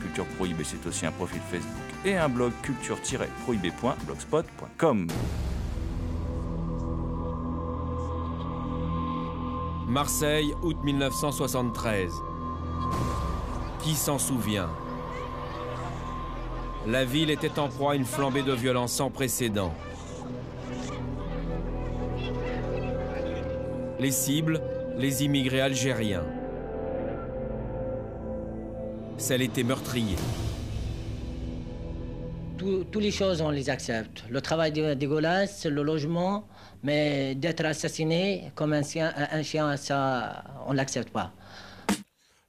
Culture Prohibée, c'est aussi un profil Facebook et un blog culture-prohibée.blogspot.com. Marseille, août 1973. Qui s'en souvient? La ville était en proie à une flambée de violence sans précédent. Les cibles, les immigrés algériens. Celle était meurtrier. Toutes les choses, on les accepte. Le travail dé- dégueulasse, le logement, mais d'être assassiné comme un chien, un chien ça, on l'accepte pas.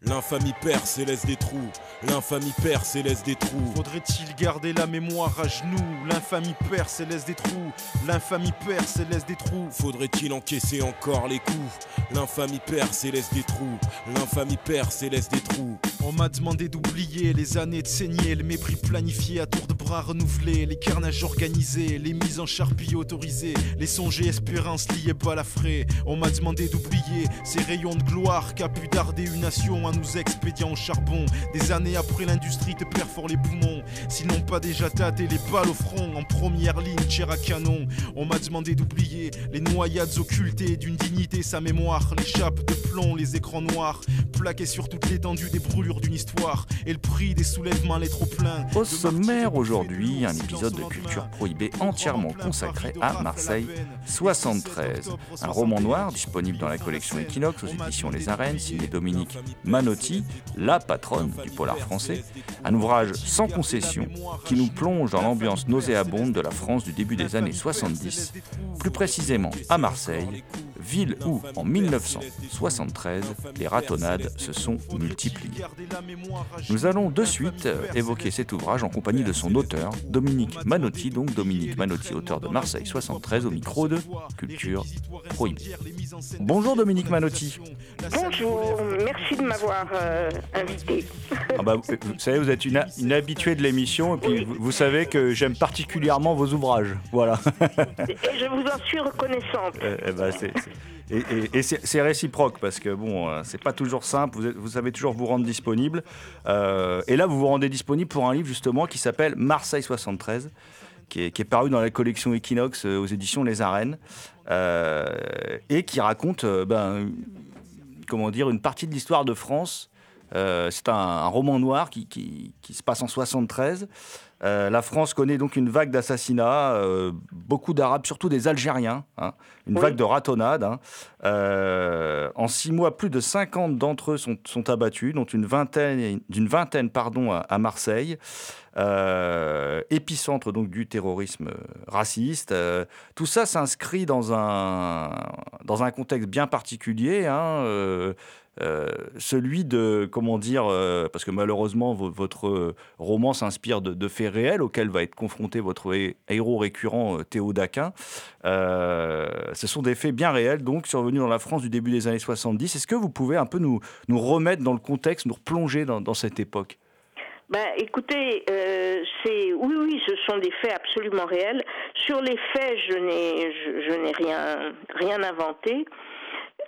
L'infamie perce et laisse des trous. L'infamie perce et laisse des trous. Faudrait-il garder la mémoire à genoux? L'infamie perce et laisse des trous. L'infamie perce et laisse des trous. Faudrait-il encaisser encore les coups? L'infamie perce et laisse des trous. L'infamie perce et laisse des trous. On m'a demandé d'oublier les années de saigner, le mépris planifié à tour de bras renouvelé, les carnages organisés, les mises en charpie autorisées, les songes et espérances liées balafrées. On m'a demandé d'oublier ces rayons de gloire qu'a pu darder une nation à nous expédiant au charbon. Des années après l'industrie te perfore les poumons, s'ils n'ont pas déjà tâté les balles au front en première ligne, tir à canon. On m'a demandé d'oublier les noyades occultées d'une dignité, sa mémoire, les chapes de plomb, les écrans noirs, plaqués sur toute l'étendue des brûlures d'une histoire et le prix des soulèvements les trop pleins. Au sommaire aujourd'hui, un épisode de Culture Prohibée entièrement consacré à Marseille 73. Un roman noir disponible dans la collection Equinox aux éditions Les Arènes, signé Dominique La patronne du polar français. Un ouvrage sans concession qui nous plonge dans l'ambiance nauséabonde de la France du début des années 70, plus précisément à Marseille, ville où, en 1973, les ratonnades se sont multipliées. Nous allons de suite euh, évoquer cet ouvrage en compagnie de son auteur, Dominique Manotti, donc Dominique Manotti, auteur de Marseille 73, au micro de Culture Prohibée. Bonjour Dominique Manotti. Bonjour, merci de m'avoir euh, invité. Ah bah, vous, vous savez, vous êtes une, une habituée de l'émission et puis vous, vous savez que j'aime particulièrement vos ouvrages. Voilà. Et je vous en suis reconnaissante. Euh, eh c'est- et, et- et c'est réciproque parce que bon, euh, c'est pas toujours simple. Vous, êtes- vous savez toujours vous rendre disponible. Euh, et là, vous vous rendez disponible pour un livre justement qui s'appelle Marseille 73, qui est, qui est paru dans la collection Equinox euh, aux éditions Les Arènes euh, et qui raconte, euh, ben, comment dire, une partie de l'histoire de France. Euh, c'est un, un roman noir qui, qui- qui se passe en 73. Euh, la France connaît donc une vague d'assassinats, euh, beaucoup d'Arabes, surtout des Algériens, hein, une Oui. vague de ratonnades. hein. Euh, en six mois, plus de 50 d'entre eux sont, sont abattus, dont une vingtaine, d'une vingtaine pardon, à, Marseille, euh, épicentre donc du terrorisme raciste. Euh, tout ça s'inscrit dans un, dans un contexte bien particulier. hein, celui de, comment dire, parce que malheureusement, vo- votre roman s'inspire de, de faits réels auxquels va être confronté votre hé- héros récurrent, Théo Daquin. Ce sont des faits bien réels, donc, dans la France du début des années 70. Est-ce que vous pouvez un peu nous, remettre dans le contexte, nous replonger dans, cette époque? Ben, écoutez, euh, c'est oui, oui, ce sont des faits absolument réels. Sur les faits, je n'ai, je, n'ai rien, rien inventé.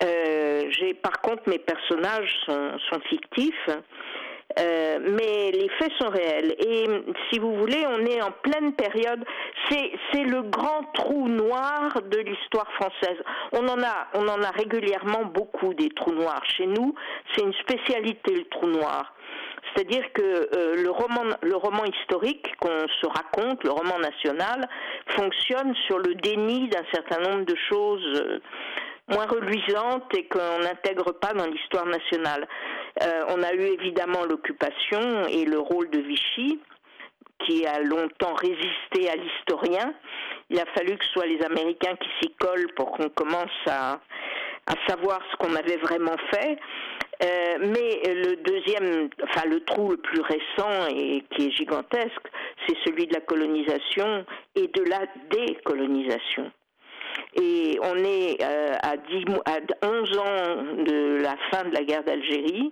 Euh, j'ai, par contre, mes personnages sont fictifs. Euh, mais les faits sont réels. Et si vous voulez, on est en pleine période. C'est le grand trou noir de l'histoire française. On en a, on en a régulièrement beaucoup des trous noirs chez nous. C'est une spécialité le trou noir. C'est-à-dire que euh, le, roman, le roman historique qu'on se raconte, le roman national, fonctionne sur le déni d'un certain nombre de choses euh, moins reluisantes et qu'on n'intègre pas dans l'histoire nationale. Euh, on a eu évidemment l'occupation et le rôle de Vichy qui a longtemps résisté à l'historien. Il a fallu que ce soit les Américains qui s'y collent pour qu'on commence à, à savoir ce qu'on avait vraiment fait. Euh, mais le deuxième, enfin le trou le plus récent et qui est gigantesque, c'est celui de la colonisation et de la décolonisation. Et on est euh, à, 10, à 11 ans de la fin de la guerre d'Algérie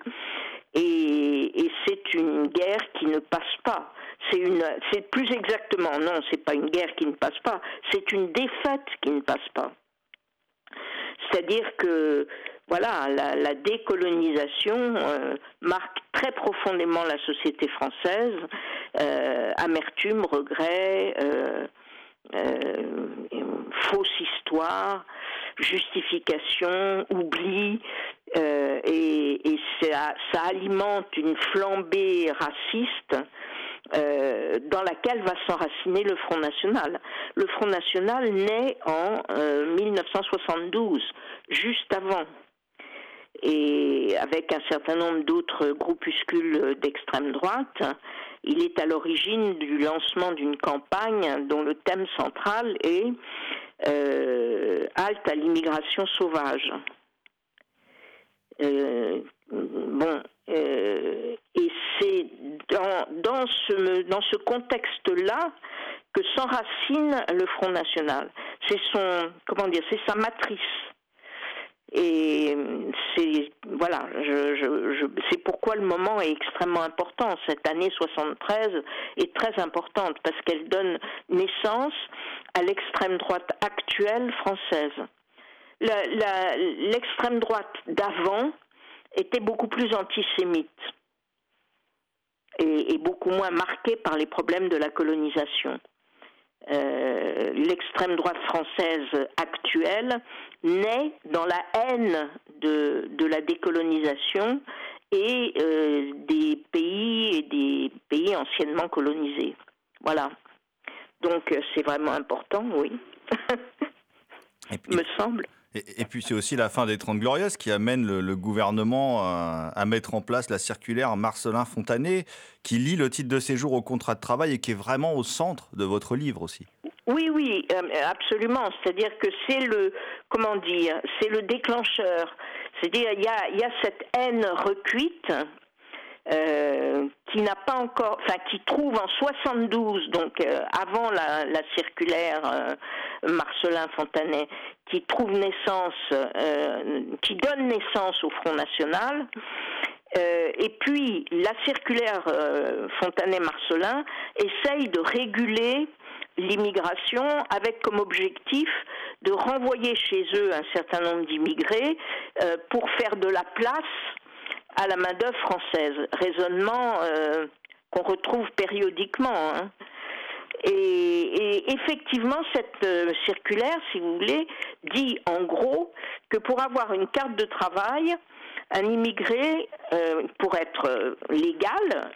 et, c'est une guerre qui ne passe pas. C'est plus exactement, non, c'est pas une guerre qui ne passe pas, c'est une défaite qui ne passe pas. C'est-à-dire que voilà, la, décolonisation euh, marque très profondément la société française. Euh, amertume, regret, euh, fausse histoire, justification, oubli, et, ça, ça, alimente une flambée raciste. dans laquelle va s'enraciner le Front National. Le Front National naît en 1972, juste avant et avec un certain nombre d'autres groupuscules d'extrême droite, il est à l'origine du lancement d'une campagne dont le thème central est euh, Halte à l'immigration sauvage. Euh, bon, euh, et c'est dans, dans, ce, dans ce contexte-là que s'enracine le Front National. C'est son, comment dire, c'est sa matrice. Et c'est voilà, je, je, c'est pourquoi le moment est extrêmement important. Cette année 73 est très importante parce qu'elle donne naissance à l'extrême droite actuelle française. L'extrême droite d'avant était beaucoup plus antisémite et, et beaucoup moins marquée par les problèmes de la colonisation. Euh, l'extrême droite française actuelle naît dans la haine de, de la décolonisation et euh, des pays et des pays anciennement colonisés. Voilà. Donc euh, c'est vraiment important, oui. Me semble. Et, puis c'est aussi la fin des Trente Glorieuses qui amène le, gouvernement à, mettre en place la circulaire Marcelin Fontanet, qui lie le titre de séjour au contrat de travail et qui est vraiment au centre de votre livre aussi. Oui, oui, euh, absolument. C'est-à-dire que c'est le, comment dire, c'est le déclencheur. C'est-à-dire il y a cette haine recuite euh, qui n'a pas encore, enfin qui trouve en 72, donc euh, avant la, la circulaire euh, Marcelin Fontanet, qui trouve naissance, qui donne naissance au Front National. et puis la circulaire Fontanet-Marcelin essaye de réguler l'immigration avec comme objectif de renvoyer chez eux un certain nombre d'immigrés pour faire de la place à la main-d'œuvre française. Raisonnement euh, qu'on retrouve périodiquement. Hein. Et, effectivement, cette euh, circulaire, si vous voulez, dit en gros que pour avoir une carte de travail, un immigré, euh, pour être légal,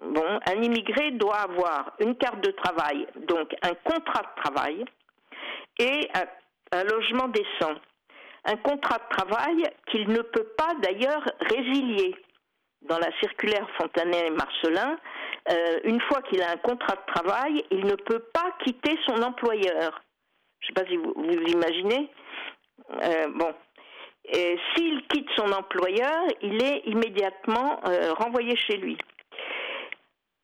bon, un immigré doit avoir une carte de travail, donc un contrat de travail et un logement décent un contrat de travail qu'il ne peut pas d'ailleurs résilier. Dans la circulaire Fontanet et Marcelin, euh, une fois qu'il a un contrat de travail, il ne peut pas quitter son employeur. Je ne sais pas si vous, vous imaginez. Euh, bon. S'il quitte son employeur, il est immédiatement euh, renvoyé chez lui.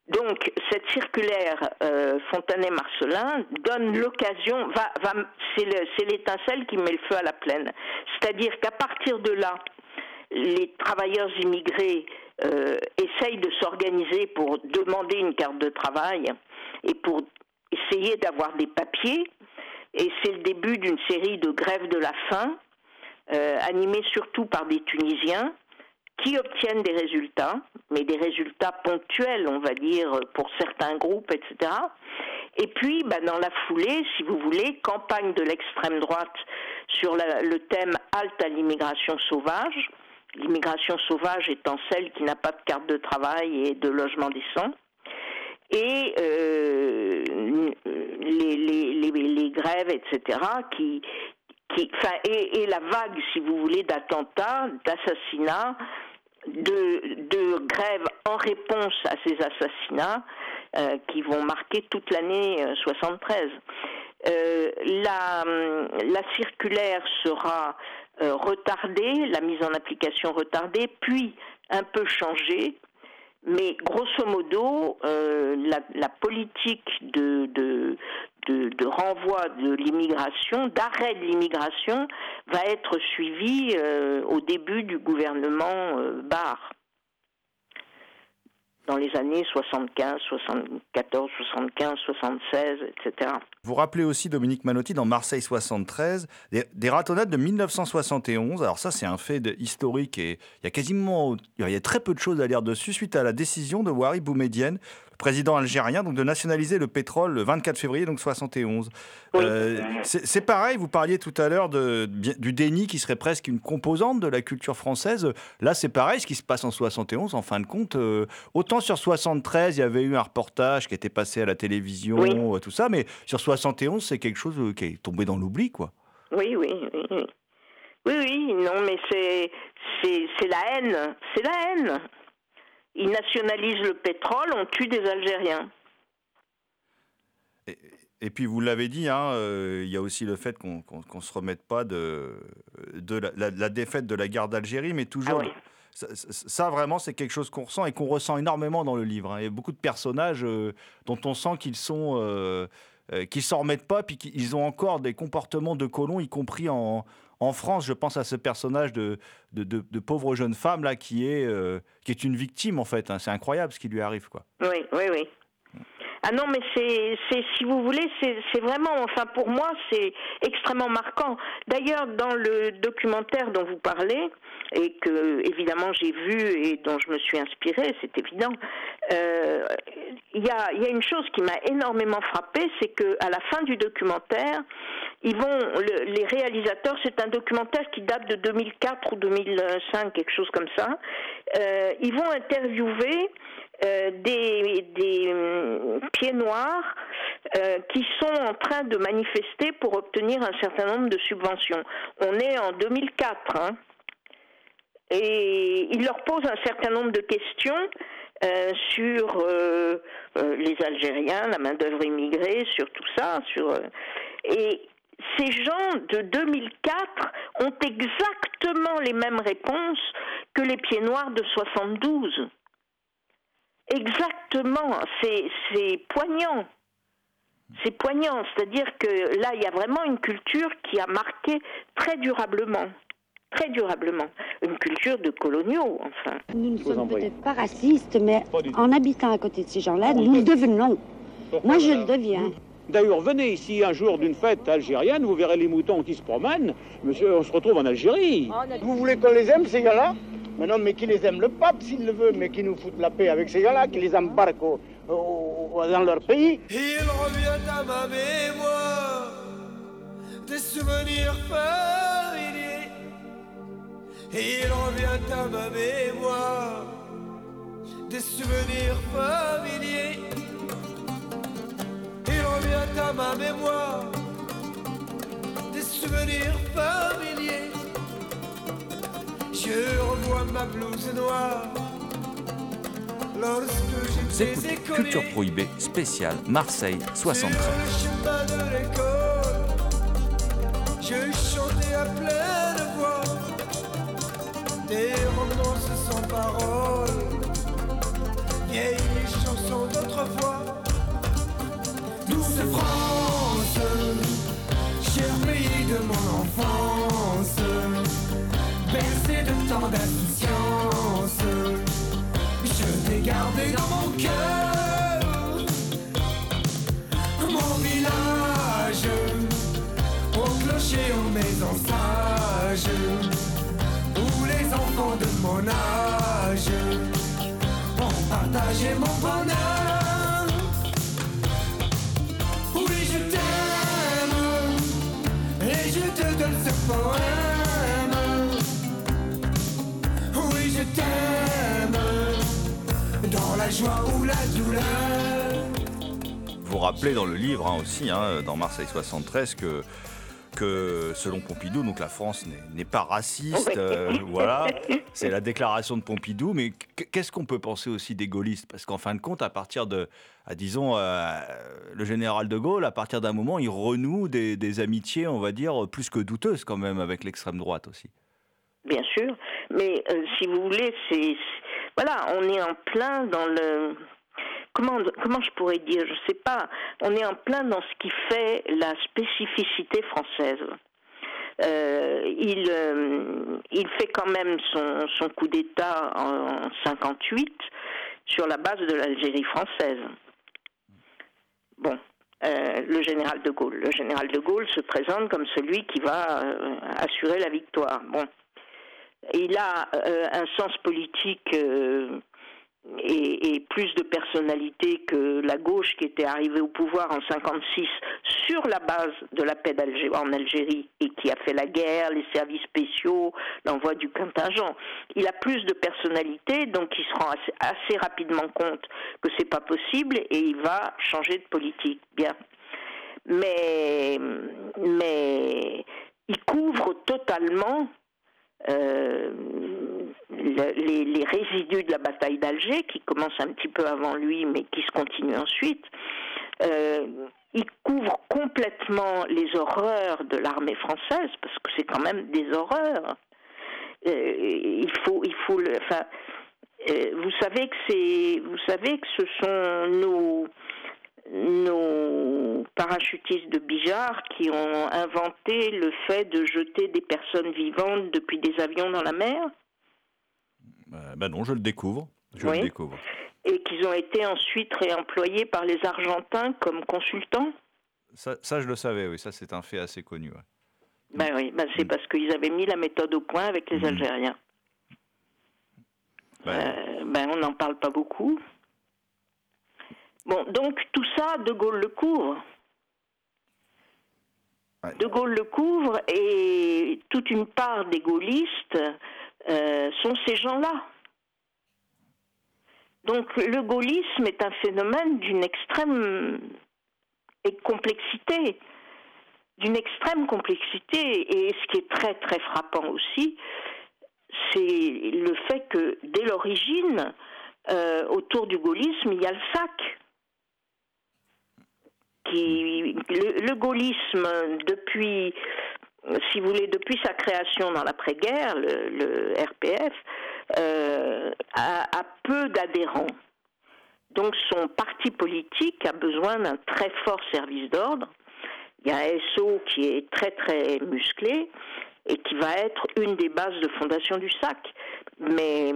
Donc cette circulaire euh, Fontanet-Marcelin donne l'occasion, va, va, c'est l'étincelle qui met le feu à la plaine. C'est-à-dire qu'à partir de là, les travailleurs immigrés euh, essayent de s'organiser pour demander une carte de travail et pour essayer d'avoir des papiers. Et c'est le début d'une série de grèves de la faim, euh, animées surtout par des Tunisiens, qui obtiennent des résultats, mais des résultats ponctuels, on va dire, pour certains groupes, etc. Et puis, bah, dans la foulée, si vous voulez, campagne de l'extrême droite sur le thème halte à l'immigration sauvage, l'immigration sauvage étant celle qui n'a pas de carte de travail et de logement décent. Et euh, les, grèves, etc., qui, et, et, la vague, si vous voulez, d'attentats, d'assassinats, de, de grèves en réponse à ces assassinats euh, qui vont marquer toute l'année 73. Euh, euh, la, la, circulaire sera euh, retardée, la mise en application retardée, puis un peu changée, mais grosso modo, euh, la, la, politique de, de, de, renvoi de l'immigration, d'arrêt de l'immigration, va être suivie euh, au début du gouvernement Barre dans les années 75, 74, 75, 76, etc. Vous rappelez aussi, Dominique Manotti, dans Marseille 73, des, des ratonnades de 1971. Alors ça, c'est un fait historique et il y a quasiment, il y a très peu de choses à lire dessus suite à la décision de Wari Boumedienne, président algérien, donc de nationaliser le pétrole le 24 février donc 71. Euh, c'est pareil, vous parliez tout à l'heure du déni qui serait presque une composante de la culture française. Là, c'est pareil, ce qui se passe en 71, en fin de compte. Euh, autant sur 73, il y avait eu un reportage qui était passé à la télévision, euh, tout ça, mais sur 71, c'est quelque chose qui est tombé dans l'oubli, quoi. Oui, oui, oui. Oui, oui, non, mais c'est la haine. C'est la haine. Ils nationalisent le pétrole, on tue des Algériens. Et, puis vous l'avez dit, hein, euh, il y a aussi le fait qu'on ne se remette pas de, de la, défaite de la guerre d'Algérie, mais toujours... Ah ça, vraiment, c'est quelque chose qu'on ressent et qu'on ressent énormément dans le livre. Hein. Il y a beaucoup de personnages euh, dont on sent qu'ils sont... Euh, qu'ils s'en remettent pas, puis qu'ils ont encore des comportements de colons, y compris en, en France, je pense à ce personnage de, pauvre jeune femme là qui est, euh, qui est une victime en fait. Hein. C'est incroyable ce qui lui arrive quoi. Oui, oui, oui. Ah non, mais c'est, si vous voulez, c'est vraiment, enfin pour moi, c'est extrêmement marquant. D'ailleurs, dans le documentaire dont vous parlez, et que évidemment j'ai vu et dont je me suis inspirée, c'est évident, euh, il y, a, y, a, une chose qui m'a énormément frappée, c'est que à la fin du documentaire, ils vont, les réalisateurs, c'est un documentaire qui date de 2004 ou 2005, quelque chose comme ça, euh, ils vont interviewer des, des hum, pieds noirs euh, qui sont en train de manifester pour obtenir un certain nombre de subventions. On est en 2004. Hein, et il leur pose un certain nombre de questions euh, sur euh, euh, les Algériens, la main-d'œuvre immigrée, sur tout ça. Et ces gens de 2004 ont exactement les mêmes réponses que les pieds noirs de 72. Exactement, c'est poignant. C'est poignant, c'est-à-dire que là, il y a vraiment une culture qui a marqué très durablement très durablement. Une culture de coloniaux, enfin. Nous ne sommes peut-être pas racistes, mais en habitant à côté de ces gens-là, nous le devenons. Moi, je le deviens. D'ailleurs, venez ici un jour d'une fête algérienne, vous verrez les moutons qui se promènent. Monsieur, on se retrouve en Algérie. Vous voulez qu'on les aime, ces gars-là? Mais non, mais qui les aime Le pape, s'il le veut, mais qui nous fout la paix avec ces gars-là, qui les embarque dans leur pays. Il revient à ma mémoire des souvenirs familiers il revient à ma mémoire des souvenirs familiers. Il revient à ma mémoire des souvenirs familiers. Je revois ma blouse noire. Vous écoutez Culture Prohibée spéciale Marseille 73. Je chantais à pleine voix des romances sans parole, vieilles chansons d'autrefois. Douce France, cher pays de mon enfance, bercé de tant d'insouciance, je t'ai gardé dans mon cœur, mon village, au clocher, aux maisons sages, où les enfants de mon âge pour partager mon bonheur. Oui, je t'aime et je te donne ce poème. Joie ou la douleur. Vous rappelez dans le livre hein, aussi, hein, dans Marseille 73, que que selon Pompidou, donc la France n'est- pas raciste, euh, voilà, c'est la déclaration de Pompidou, mais qu- qu'est-ce qu'on peut penser aussi des gaullistes? Parce qu'en fin de compte, à partir de, à, disons, euh, le général de Gaulle, à partir d'un moment, il renoue des, des amitiés, on va dire, plus que douteuses quand même avec l'extrême droite aussi. Bien sûr, mais euh, si vous voulez, c'est- voilà, on est en plein dans le comment comment je pourrais dire, je sais pas, on est en plein dans ce qui fait la spécificité française. Euh, il euh, il fait quand même son son coup d'État en 58 sur la base de l'Algérie française. Bon, euh, le général de Gaulle. Le général de Gaulle se présente comme celui qui va assurer la victoire. Bon, il a euh, un sens politique euh, et, plus de personnalité que la gauche qui était arrivée au pouvoir en 56 sur la base de la paix d'Algérie en Algérie et qui a fait la guerre, les services spéciaux, l'envoi du contingent. Il a plus de personnalité, donc il se rend assez, assez rapidement compte que c'est pas possible et il va changer de politique. Bien, mais mais il couvre totalement le- les, résidus de la bataille d'Alger, qui commence un petit peu avant lui, mais qui se continue ensuite. Euh, il couvre complètement les horreurs de l'armée française, parce que c'est quand même des horreurs. Euh, il faut, il faut. Enfin, euh, vous savez que c'est, vous savez que ce sont nos nos parachutistes de Bijar qui ont inventé le fait de jeter des personnes vivantes depuis des avions dans la mer Euh, ben non, je le découvre. Je Oui. le découvre. et qu'ils ont été ensuite réemployés par les Argentins comme consultants. Ça, ça, je le savais, oui, ça c'est un fait assez connu. ouais. Ben oui, ben c'est parce qu'ils avaient mis la méthode au point avec les Algériens. Euh, ben on n'en parle pas beaucoup. Bon, donc tout ça, De Gaulle le couvre. De Gaulle le couvre et toute une part des gaullistes euh, sont ces gens-là. Donc le gaullisme est un phénomène d'une extrême et complexité, d'une extrême complexité. Et ce qui est très très frappant aussi, c'est le fait que dès l'origine, euh, autour du gaullisme, il y a le sac. Le, gaullisme, depuis, si vous voulez, depuis sa création dans l'après-guerre, le, RPF, euh, a, peu d'adhérents. Donc son parti politique a besoin d'un très fort service d'ordre. Il y a SO qui est très très musclé et qui va être une des bases de fondation du SAC. Mais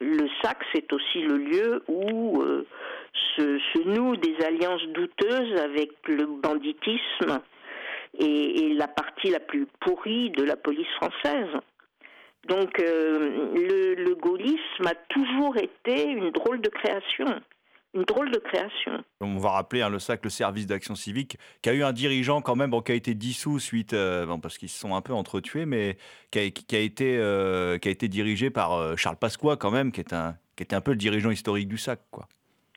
le SAC, c'est aussi le lieu où euh, se, se nouent des alliances douteuses avec le banditisme et, la partie la plus pourrie de la police française. Donc euh, le, gaullisme a toujours été une drôle de création. Une drôle de création. On va rappeler hein, le SAC, le service d'action civique, qui a eu un dirigeant quand même, qui a été dissous suite, euh, parce qu'ils se sont un peu entretués, mais qui a, euh, été dirigé par Charles Pasqua quand même, qui, est un, qui était un peu le dirigeant historique du SAC. Quoi.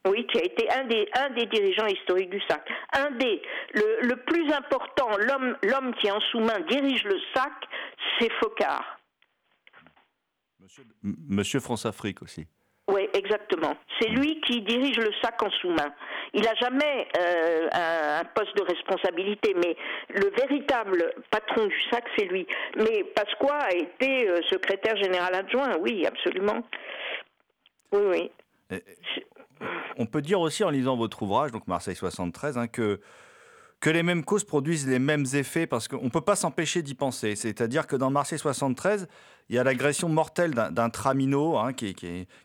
Oui, qui a été un des, un des dirigeants historiques du SAC. Un des. Le, le plus important, l'homme, l'homme qui en sous-main dirige le SAC, c'est Focard. Monsieur France-Afrique aussi. Oui, exactement. C'est lui qui dirige le SAC en sous-main. Il n'a jamais euh, un, un poste de responsabilité, mais le véritable patron du SAC, c'est lui. Mais Pasqua a été euh, secrétaire général adjoint, oui, absolument. Oui, oui. On peut dire aussi en lisant votre ouvrage, donc Marseille 73, hein, que, que les mêmes causes produisent les mêmes effets parce qu'on ne peut pas s'empêcher d'y penser. C'est-à-dire que dans Marseille 73, il y a l'agression mortelle d'un tramino hein, qui,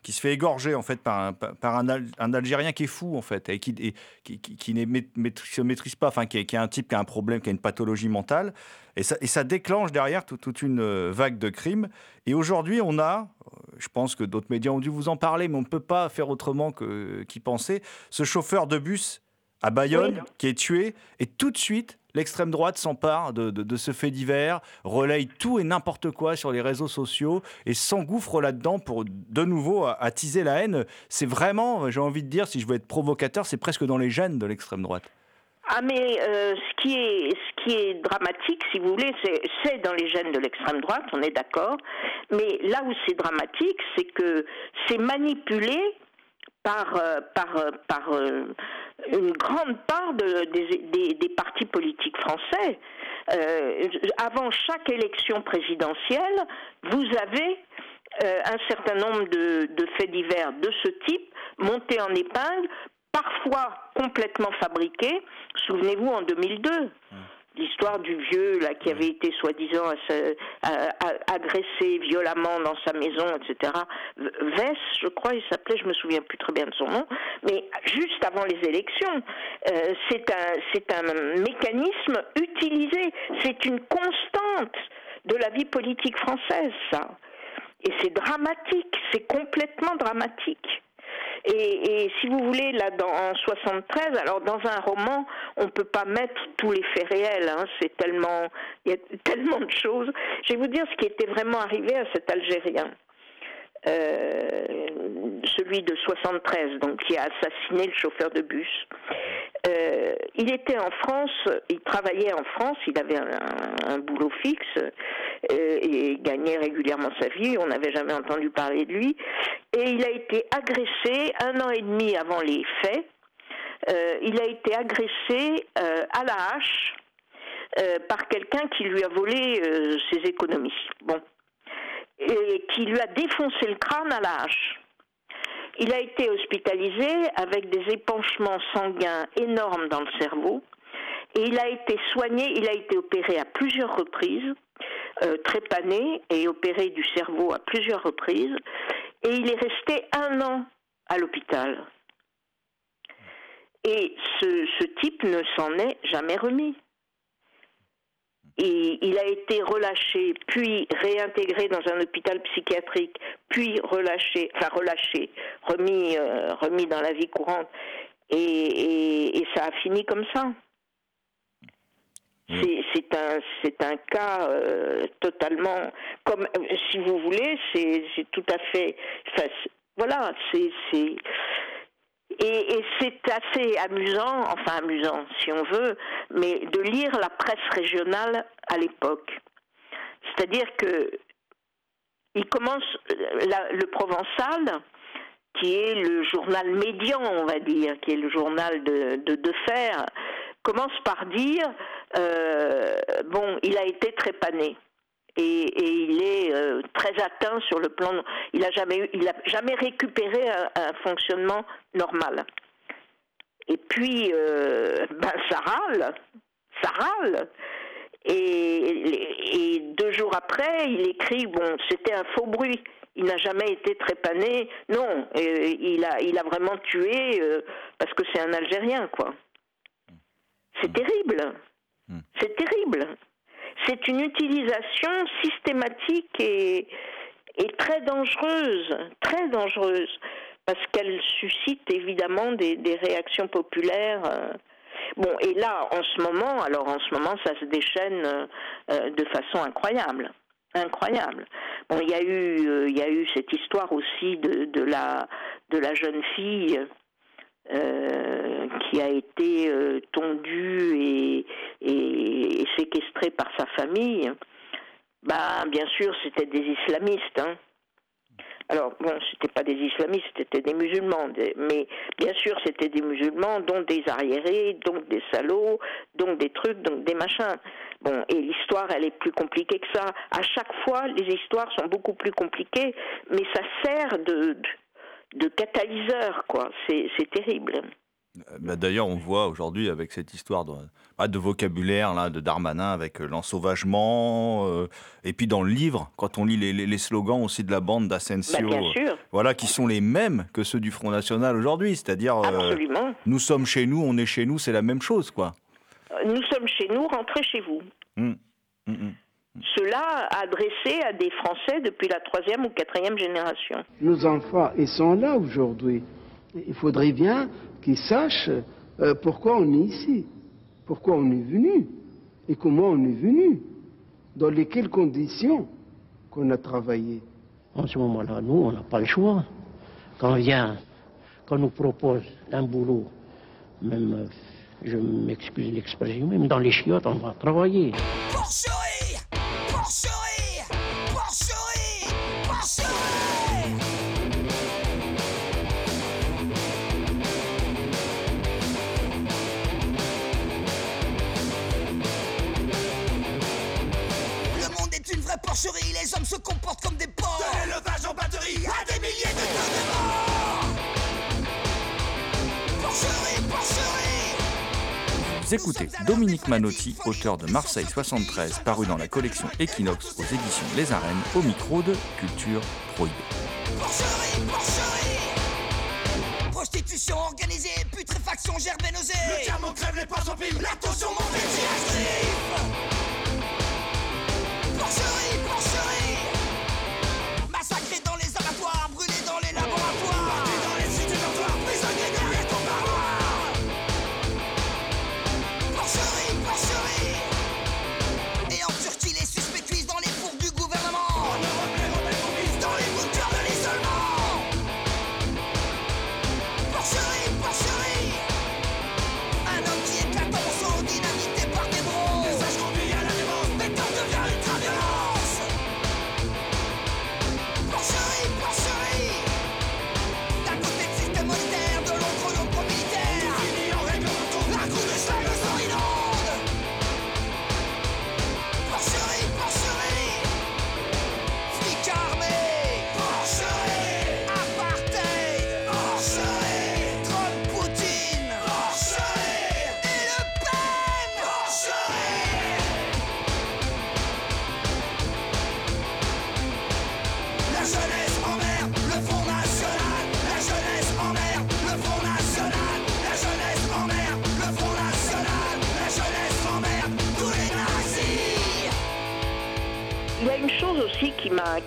se fait égorger en fait par un, Algérien qui est fou en fait et qui, ne se maîtrise pas, enfin qui est, un type qui a un problème, qui a une pathologie mentale et ça, et ça déclenche derrière toute une euh, vague de crimes. Et aujourd'hui, on a, euh, je pense que d'autres médias ont dû vous en parler, mais on ne peut pas faire autrement qu'y penser, ce chauffeur de bus à Bayonne, qui est tué, et tout de suite, l'extrême droite s'empare de, ce fait divers, relaye tout et n'importe quoi sur les réseaux sociaux et s'engouffre là-dedans pour de nouveau attiser la haine. C'est vraiment, j'ai envie de dire, si je veux être provocateur, c'est presque dans les gènes de l'extrême droite. Ah mais euh, ce qui est ce qui est dramatique, si vous voulez, c'est dans les gènes de l'extrême droite, on est d'accord. Mais là où c'est dramatique, c'est que c'est manipulé par, euh, par, euh, par euh, une grande part de, des, des, partis politiques français. avant chaque élection présidentielle, vous avez un certain nombre de, de, faits divers de ce type montés en épingle, parfois complètement fabriqués. Souvenez-vous en 2002 l'histoire du vieux là qui avait été soi-disant agressé violemment dans sa maison, etc. Vess, je crois, il s'appelait, je me souviens plus très bien de son nom, mais juste avant les élections, euh, c'est un c'est un mécanisme utilisé, c'est une constante de la vie politique française, ça. Et c'est dramatique, c'est complètement dramatique. Et, si vous voulez, là, dans, en 73, alors dans un roman, on ne peut pas mettre tous les faits réels. Hein, c'est tellement, il y a tellement de choses. Je vais vous dire ce qui était vraiment arrivé à cet Algérien. Euh, celui de 73, donc qui a assassiné le chauffeur de bus. Euh, il était en France, il travaillait en France, il avait un, boulot fixe euh, et gagnait régulièrement sa vie. On n'avait jamais entendu parler de lui. Et il a été agressé un an et demi avant les faits. il a été agressé à la hache par quelqu'un qui lui a volé ses économies. Bon et qui lui a défoncé le crâne à la hache. Il a été hospitalisé avec des épanchements sanguins énormes dans le cerveau et il a été soigné, il a été opéré à plusieurs reprises, euh, trépané et opéré du cerveau à plusieurs reprises et il est resté un an à l'hôpital. Et ce, ce type ne s'en est jamais remis. Et il a été relâché, puis réintégré dans un hôpital psychiatrique, puis relâché, enfin relâché, remis, euh, remis dans la vie courante. Et, et, ça a fini comme ça. C'est un, un cas euh, totalement, comme si vous voulez, c'est tout à fait, voilà, c'est et, c'est assez amusant, enfin amusant si on veut, mais de lire la presse régionale à l'époque. C'est-à-dire que il commence le Provençal, qui est le journal médian, on va dire, qui est le journal de, de, fer, commence par dire euh, bon, il a été trépané et, il est euh, très atteint sur le plan. Il a jamais il a jamais récupéré un, fonctionnement normal. Et puis, euh, ben ça râle, ça râle. Et, et, deux jours après, il écrit bon, c'était un faux bruit. Il n'a jamais été trépané. Non, il a il a vraiment tué euh, parce que c'est un Algérien, quoi. C'est mmh. terrible. Mmh. C'est terrible c'est une utilisation systématique et, très dangereuse, très dangereuse, parce qu'elle suscite évidemment des, réactions populaires. Euh. Bon, et là, en ce moment, alors en ce moment, ça se déchaîne euh, de façon incroyable incroyable. Bon, il y a eu, euh, il y a eu cette histoire aussi de, de la de la jeune fille euh, qui a été euh, tondu et, séquestré par sa famille, bah, bien sûr, c'était des islamistes. Hein. Alors, bon, c'était pas des islamistes, c'était des musulmans, mais bien sûr, c'était des musulmans, donc des arriérés, donc des salauds, donc des trucs, donc des machins. Bon, et l'histoire, elle est plus compliquée que ça. À chaque fois, les histoires sont beaucoup plus compliquées, mais ça sert de catalyseur, quoi. C'est terrible. Euh, bah, D'ailleurs, on voit aujourd'hui avec cette histoire de, bah, de vocabulaire là, de Darmanin avec euh, l'ensauvagement, euh, et puis dans le livre, quand on lit les, les- les slogans aussi de la bande d'Asensio, Bah, voilà, qui sont les mêmes que ceux du Front National aujourd'hui, c'est-à-dire euh, nous sommes chez nous, on est chez nous, c'est la même chose, quoi. Nous sommes chez nous, rentrez chez vous. Mm. Mm, mm. Cela adressé à des Français depuis la troisième ou quatrième génération. Nos enfants, ils sont là aujourd'hui. Il faudrait bien qu'ils sachent euh, pourquoi on est ici, pourquoi on est venu et comment on est venu, dans lesquelles conditions qu'on a travaillé. En ce moment-là, nous, on n'a pas le choix. Quand on vient, quand on nous propose un boulot, même, euh, je m'excuse l'expression, même dans les chiottes, on va travailler. Porcherie Porcherie Porcherie. Le monde est une vraie porcherie, les hommes se comportent comme des Vous écoutez Dominique Manotti, auteur de Marseille 73, paru dans la collection Equinox aux éditions Les Arènes, au micro de Culture Prohibée. Porcherie, porcherie Prostitution organisée, putréfaction, gerbe et nausée Le diamant crève les poissons pile, l'attention monte et actif Porcherie, porcherie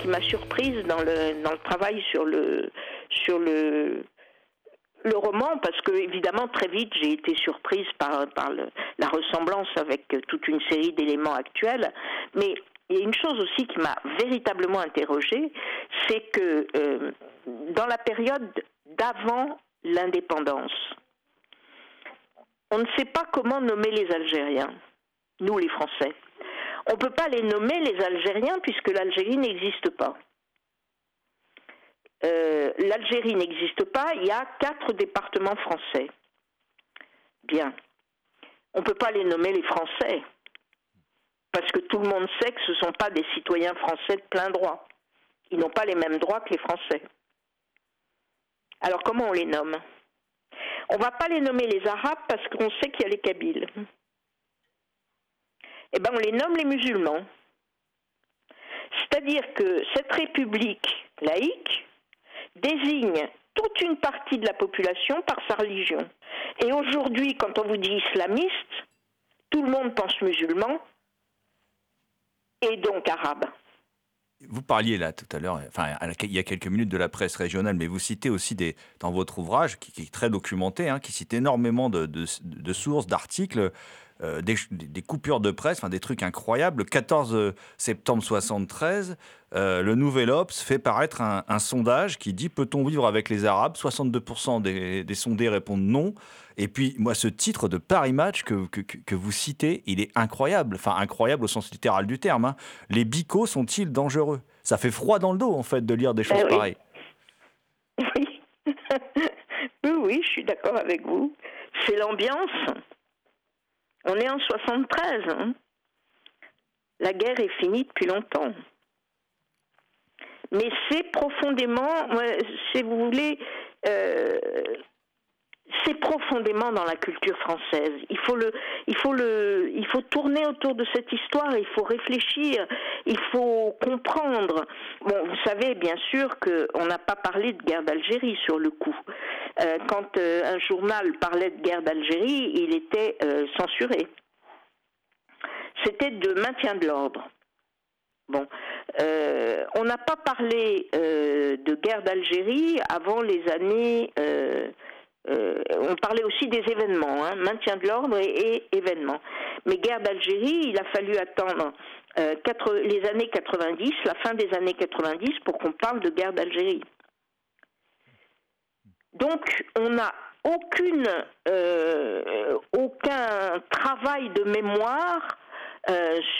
m'a surprise dans le travail sur le sur le le roman parce que évidemment très vite j'ai été surprise par la ressemblance avec toute une série d'éléments actuels. Mais il y a une chose aussi qui m'a véritablement interrogée c'est que euh, dans la période d'avant l'indépendance on ne sait pas comment nommer les Algériens nous les Français on ne peut pas les nommer les Algériens puisque l'Algérie n'existe pas. Euh, L'Algérie n'existe pas, il y a quatre départements français. Bien. On ne peut pas les nommer les Français. Parce que tout le monde sait que ce ne sont pas des citoyens français de plein droit. Ils n'ont pas les mêmes droits que les Français. Alors comment on les nomme? On ne va pas les nommer les Arabes parce qu'on sait qu'il y a les Kabyles eh ben, on les nomme les musulmans. C'est-à-dire que cette république laïque désigne toute une partie de la population par sa religion. Et aujourd'hui, quand on vous dit islamiste, tout le monde pense musulman et donc arabe. Vous parliez là tout à l'heure, enfin il y a quelques minutes de la presse régionale, mais vous citez aussi dans votre ouvrage, qui, est très documenté, hein, qui cite énormément de sources, d'articles, euh, des, des coupures de presse, enfin, des trucs incroyables. Le 14 septembre 73, euh, le Nouvel Obs fait paraître un, un sondage qui dit peut-on vivre avec les Arabes? 62% des, des sondés répondent non. Et puis, moi, ce titre de Paris Match que, que, vous citez, il est incroyable. Enfin, incroyable au sens littéral du terme. hein. Les bicots sont-ils dangereux? Ça fait froid dans le dos, en fait, de lire des choses Ben oui. pareilles. Oui, oui, je suis d'accord avec vous. C'est l'ambiance. On est en 73. hein. La guerre est finie depuis longtemps. Mais c'est profondément, si vous voulez, euh, c'est profondément dans la culture française. Il faut le, il faut le, il faut tourner autour de cette histoire. Il faut réfléchir. Il faut comprendre. Bon, vous savez bien sûr qu'on n'a pas parlé de guerre d'Algérie sur le coup. Euh, quand euh, un journal parlait de guerre d'Algérie, il était euh, censuré. C'était de maintien de l'ordre. Bon, on n'a pas parlé de guerre d'Algérie avant les années. Euh, on parlait aussi des événements, hein, maintien de l'ordre et, événements. Mais guerre d'Algérie, il a fallu attendre euh, les années 90, la fin des années 90, pour qu'on parle de guerre d'Algérie. Donc, on n'a aucune, euh, aucun travail de mémoire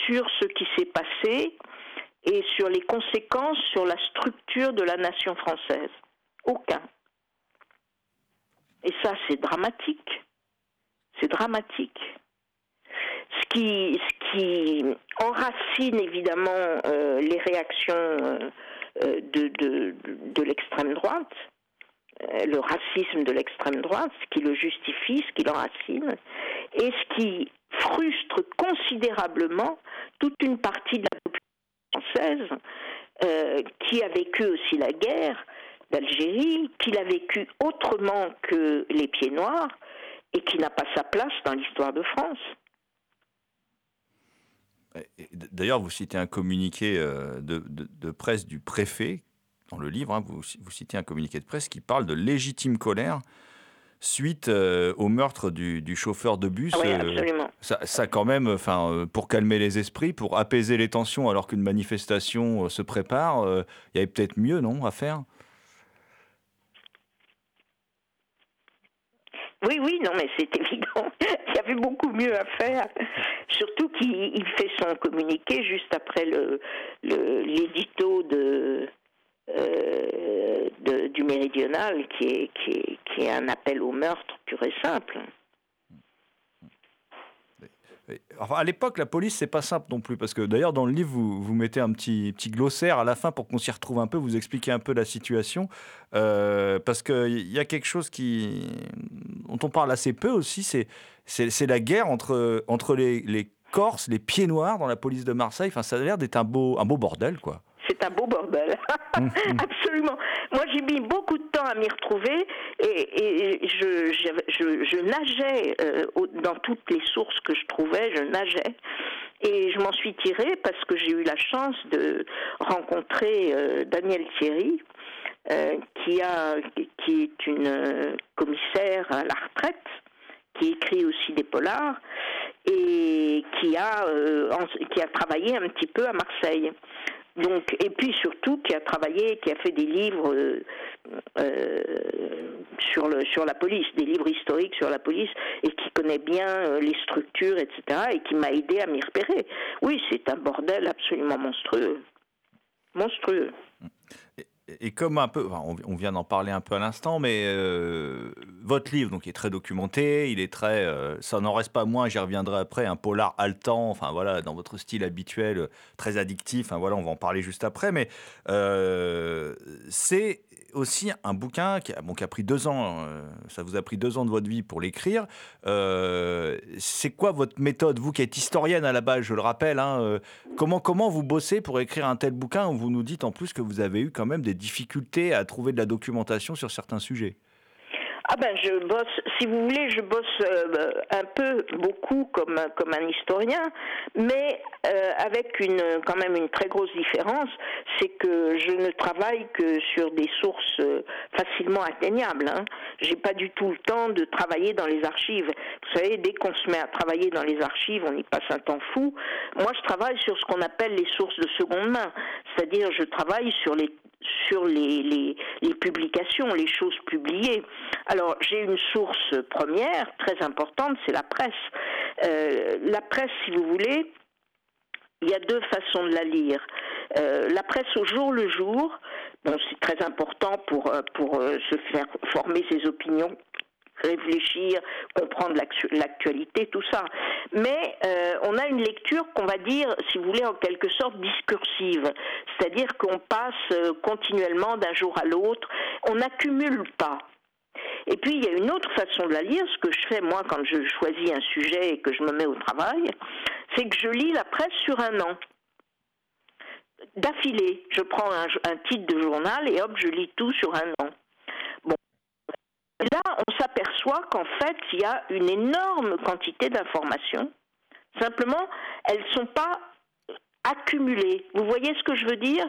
sur ce qui s'est passé et sur les conséquences sur la structure de la nation française. Aucun. Et ça, c'est dramatique. C'est dramatique. Ce qui, enracine évidemment euh, les réactions euh, euh, de, l'extrême droite, le racisme de l'extrême droite, ce qui le justifie, ce qui l'enracine, et ce qui frustre considérablement toute une partie de la population française qui a vécu aussi la guerre d'Algérie, qui l'a vécu autrement que les pieds noirs et qui n'a pas sa place dans l'histoire de France. D'ailleurs, vous citez un communiqué euh, de, de- de presse du préfet dans le livre. hein, vous, vous citez un communiqué de presse qui parle de légitime colère suite euh, au meurtre du, du chauffeur de bus. Oui, euh, absolument. ça, ça quand même, enfin, euh, pour calmer les esprits, pour apaiser les tensions alors qu'une manifestation se prépare, il y avait peut-être mieux, non, à faire? Oui, oui, non, mais c'est évident. Il y avait beaucoup mieux à faire. Surtout qu'il il fait son communiqué juste après le l'édito euh, du méridional, qui est, un appel au meurtre pur et simple. À l'époque, la police, c'est pas simple non plus, parce que d'ailleurs, dans le livre, vous, mettez un petit, petit glossaire à la fin pour qu'on s'y retrouve un peu, vous expliquez un peu la situation, euh, parce qu'il y a quelque chose qui, dont on parle assez peu aussi, c'est, la guerre entre, entre les, les Corses, les pieds noirs dans la police de Marseille. Enfin, ça a l'air d'être un beau, un beau bordel, quoi. C'est un beau bordel. Absolument. Moi, j'ai mis beaucoup de temps à m'y retrouver et, et je, je, je- je nageais euh, dans toutes les sources que je trouvais, je nageais. Et je m'en suis tirée parce que j'ai eu la chance de rencontrer euh, Daniel Thierry, qui, a, qui est une euh, commissaire à la retraite, qui écrit aussi des polars et qui a, euh, qui a travaillé un petit peu à Marseille. Donc, et puis surtout qui a travaillé, qui a fait des livres euh, euh, sur, le, sur la police, des livres historiques sur la police, et qui connaît bien euh, les structures, etc., et qui m'a aidé à m'y repérer. Oui, c'est un bordel absolument monstrueux. Monstrueux. Comme un peu, on, vient d'en parler un peu à l'instant, mais euh, votre livre donc est très documenté, il est très, euh, ça n'en reste pas moins, j'y reviendrai après, un polar haletant, enfin voilà, dans votre style habituel, euh, très addictif, enfin voilà, on va en parler juste après, mais c'est aussi un bouquin qui a, pris deux ans, euh, ça vous a pris deux ans de votre vie pour l'écrire. Euh, c'est quoi votre méthode, vous qui êtes historienne à la base, je le rappelle, hein, euh, comment, comment vous bossez pour écrire un tel bouquin où vous nous dites en plus que vous avez eu quand même des difficultés à trouver de la documentation sur certains sujets? Ah ben je bosse, si vous voulez, je bosse euh, un peu, beaucoup comme, comme un historien, mais euh, avec une, quand même une très grosse différence, c'est que je ne travaille que sur des sources euh, facilement atteignables. Hein. J'ai pas du tout le temps de travailler dans les archives. Vous savez, dès qu'on se met à travailler dans les archives, on y passe un temps fou. Moi, je travaille sur ce qu'on appelle les sources de seconde main, c'est-à-dire je travaille sur les sur les, les, les publications, les choses publiées. Alors, j'ai une source première très importante, c'est la presse. Euh, la presse, si vous voulez, il y a deux façons de la lire. Euh, la presse au jour le jour, bon, c'est très important pour, euh, pour se faire former ses opinions réfléchir, comprendre l'actu- l'actualité, tout ça. Mais euh, on a une lecture qu'on va dire, si vous voulez, en quelque sorte discursive. C'est-à-dire qu'on passe euh, continuellement d'un jour à l'autre, on n'accumule pas. Et puis il y a une autre façon de la lire. Ce que je fais moi quand je choisis un sujet et que je me mets au travail, c'est que je lis la presse sur un an. D'affilée, je prends un, un titre de journal et hop, je lis tout sur un an. Là, on s'aperçoit qu'en fait, il y a une énorme quantité d'informations. Simplement, elles ne sont pas accumulées. Vous voyez ce que je veux dire?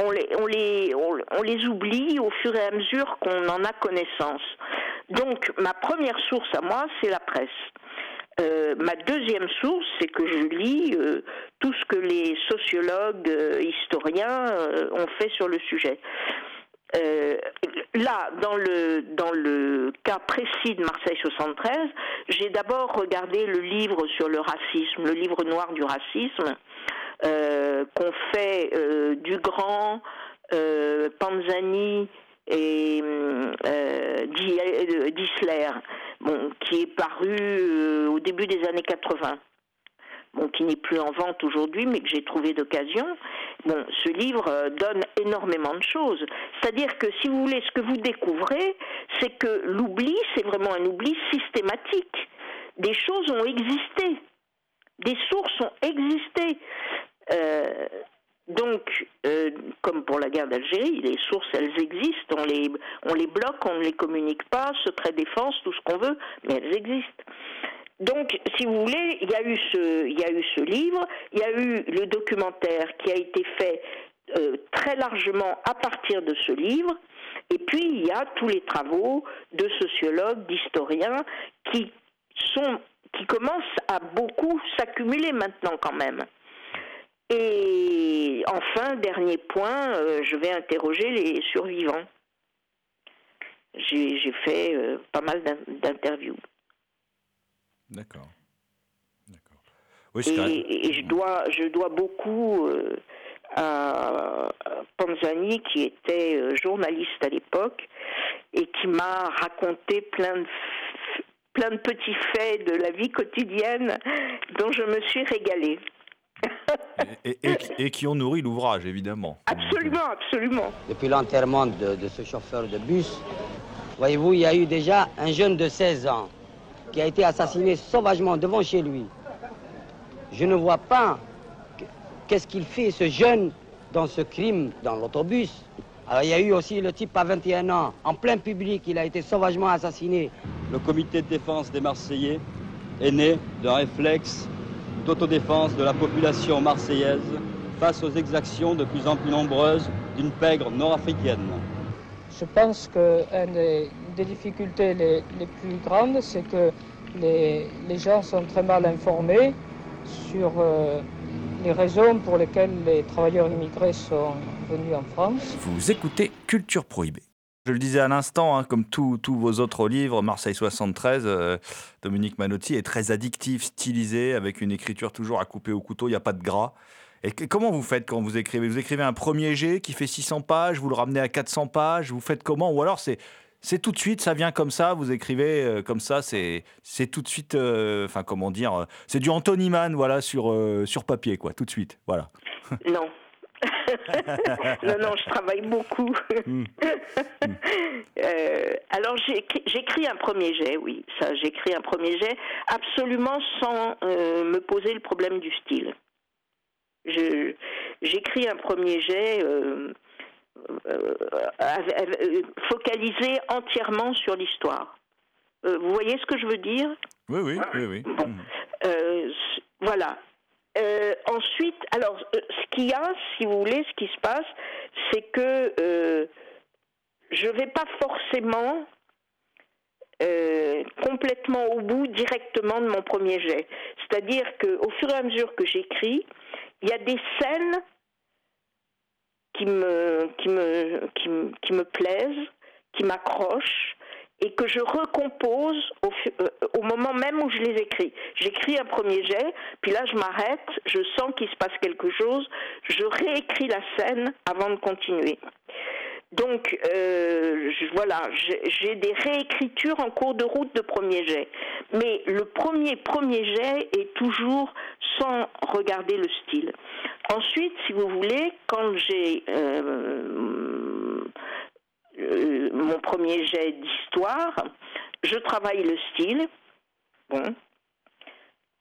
On les, on, les, on, on les oublie au fur et à mesure qu'on en a connaissance. Donc, ma première source à moi, c'est la presse. Euh, ma deuxième source, c'est que je lis euh, tout ce que les sociologues, euh, historiens ont fait sur le sujet. Euh, là, dans le, dans le cas précis de Marseille 73, j'ai d'abord regardé le livre sur le racisme, le livre noir du racisme, euh, qu'ont fait euh, Dugrand, euh, Panzani et euh, euh, Disler, bon, qui est paru au début des années 80 bon, qui n'est plus en vente aujourd'hui, mais que j'ai trouvé d'occasion. Bon, ce livre euh, donne énormément de choses. C'est-à-dire que, si vous voulez, ce que vous découvrez, c'est que l'oubli, c'est vraiment un oubli systématique. Des choses ont existé, des sources ont existé. Euh, donc, euh, comme pour la guerre d'Algérie, les sources, elles existent, on les, on les bloque, on ne les communique pas, secret défense, tout ce qu'on veut, mais elles existent. Donc, si vous voulez, il y a eu ce, il y a eu ce livre, il y a eu le documentaire qui a été fait euh, très largement à partir de ce livre, et puis il y a tous les travaux de sociologues, d'historiens qui sont, qui commencent à beaucoup s'accumuler maintenant quand même. Et enfin, dernier point, euh, je vais interroger les survivants. J'ai fait euh, pas mal d'in- d'interviews. D'accord. Oui. Et, et je dois, je dois beaucoup euh, à Panzani, qui était euh, journaliste à l'époque, et qui m'a raconté plein de, f- plein de petits faits de la vie quotidienne dont je me suis régalée. Et, et- et qui ont nourri l'ouvrage, évidemment. Absolument, absolument. Depuis l'enterrement de, de ce chauffeur de bus, voyez-vous, il y a eu déjà un jeune de 16 ans qui a été assassiné sauvagement devant chez lui. Je ne vois pas que- qu'est-ce qu'il fait, ce jeune, dans ce crime, dans l'autobus. Alors il y a eu aussi le type à 21 ans, en plein public, il a été sauvagement assassiné. Le comité de défense des Marseillais est né d'un réflexe d'autodéfense de la population marseillaise face aux exactions de plus en plus nombreuses d'une pègre nord-africaine. Je pense qu'une des, des difficultés les, les plus grandes, c'est que les, les gens sont très mal informés sur euh, les raisons pour lesquelles les travailleurs immigrés sont venus en France. Vous écoutez Culture Prohibée. Je le disais à l'instant, hein, comme tous tous vos autres livres, Marseille 73, euh, Dominique Manotti est très addictif, stylisé, avec une écriture toujours à couper au couteau, il n'y a pas de gras. Et que- comment vous faites quand vous écrivez? Vous écrivez un premier jet qui fait 600 pages, vous le ramenez à 400 pages, vous faites comment? Ou alors c'est c'est tout de suite, ça vient comme ça, vous écrivez euh, comme ça, c'est tout de suite, euh, enfin comment dire, euh, c'est du Anthony Mann, voilà, sur, sur papier, quoi, tout de suite, voilà. Non. non, non, je travaille beaucoup. Euh, alors j'ai- j'écris un premier jet, oui, ça, j'écris un premier jet, absolument sans me poser le problème du style. J'écris un premier jet euh, euh, focalisé entièrement sur l'histoire. Euh, vous voyez ce que je veux dire? Oui, oui, oui, oui. euh, c- voilà. Ensuite, alors, ce qu'il y a, si vous voulez, ce qui se passe, c'est que je vais pas forcément euh, complètement au bout directement de mon premier jet. C'est-à-dire qu'au fur et à mesure que j'écris, il y a des scènes qui me, qui me, qui me, qui me plaisent, qui m'accrochent et que je recompose au, euh, au moment même où je les écris. J'écris un premier jet, puis là je m'arrête, je sens qu'il se passe quelque chose, je réécris la scène avant de continuer. Donc euh, voilà, j'ai des réécritures en cours de route de premier jet. Mais le premier premier jet est toujours sans regarder le style. Ensuite, si vous voulez, quand j'ai euh, euh, mon premier jet d'histoire. Je travaille le style. Bon.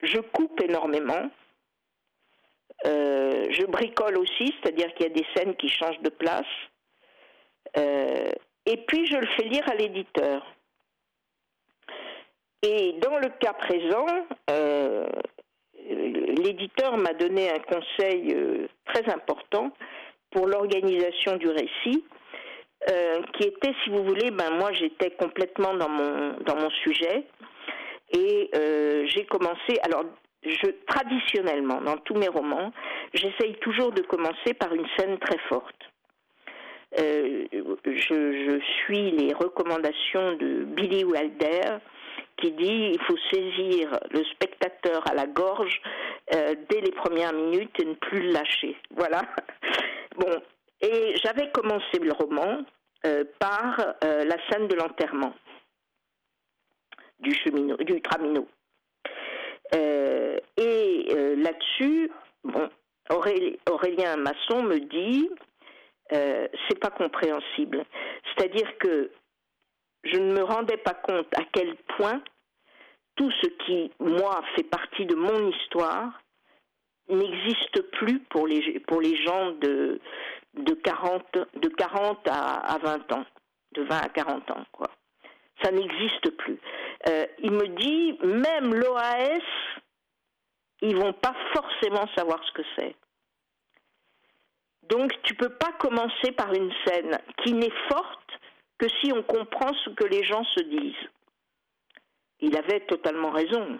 Je coupe énormément. Je bricole aussi, c'est-à-dire qu'il y a des scènes qui changent de place. Euh, et puis je le fais lire à l'éditeur. Et dans le cas présent, euh, l'éditeur m'a donné un conseil euh, très important pour l'organisation du récit, qui était, si vous voulez, ben moi j'étais complètement dans mon dans mon sujet et j'ai commencé. Alors, je traditionnellement dans tous mes romans, j'essaye toujours de commencer par une scène très forte. Euh, je, suis les recommandations de Billy Wilder qui dit il faut saisir le spectateur à la gorge euh, dès les premières minutes et ne plus le lâcher. Voilà. Bon, et j'avais commencé le roman euh, par la scène de l'enterrement du cheminot, et là-dessus, bon, Aurélien Masson me dit euh, c'est pas compréhensible. C'est-à-dire que je ne me rendais pas compte à quel point tout ce qui, moi, fait partie de mon histoire n'existe plus pour les, pour les gens de, de, 40, de 40 à, à 20 ans, de 20 à 40 ans, quoi. Ça n'existe plus. Euh, il me dit, même l'OAS, ils vont pas forcément savoir ce que c'est. Donc tu peux pas commencer par une scène qui n'est forte que si on comprend ce que les gens se disent. Il avait totalement raison.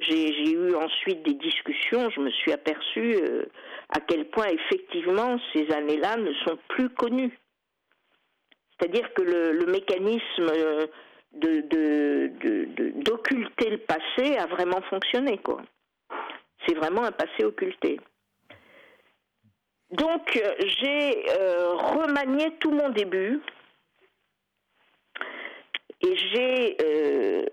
J'ai eu ensuite des discussions, je me suis aperçu euh, à quel point effectivement ces années-là ne sont plus connues. C'est-à-dire que le, mécanisme euh, d'occulter le passé a vraiment fonctionné. C'est vraiment un passé occulté. Donc euh, j'ai euh, remanié tout mon début. Et j'ai euh,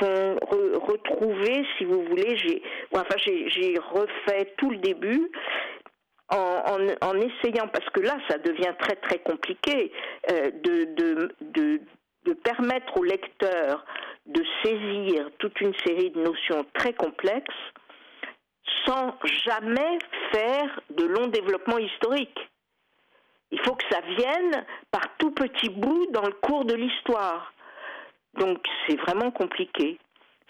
retrouvé, si vous voulez, j'ai enfin j'ai refait tout le début en, essayant, parce que là ça devient très très compliqué, de permettre au lecteur de saisir toute une série de notions très complexes sans jamais faire de long développement historique. Il faut que ça vienne par tout petits bouts dans le cours de l'histoire. Donc c'est vraiment compliqué.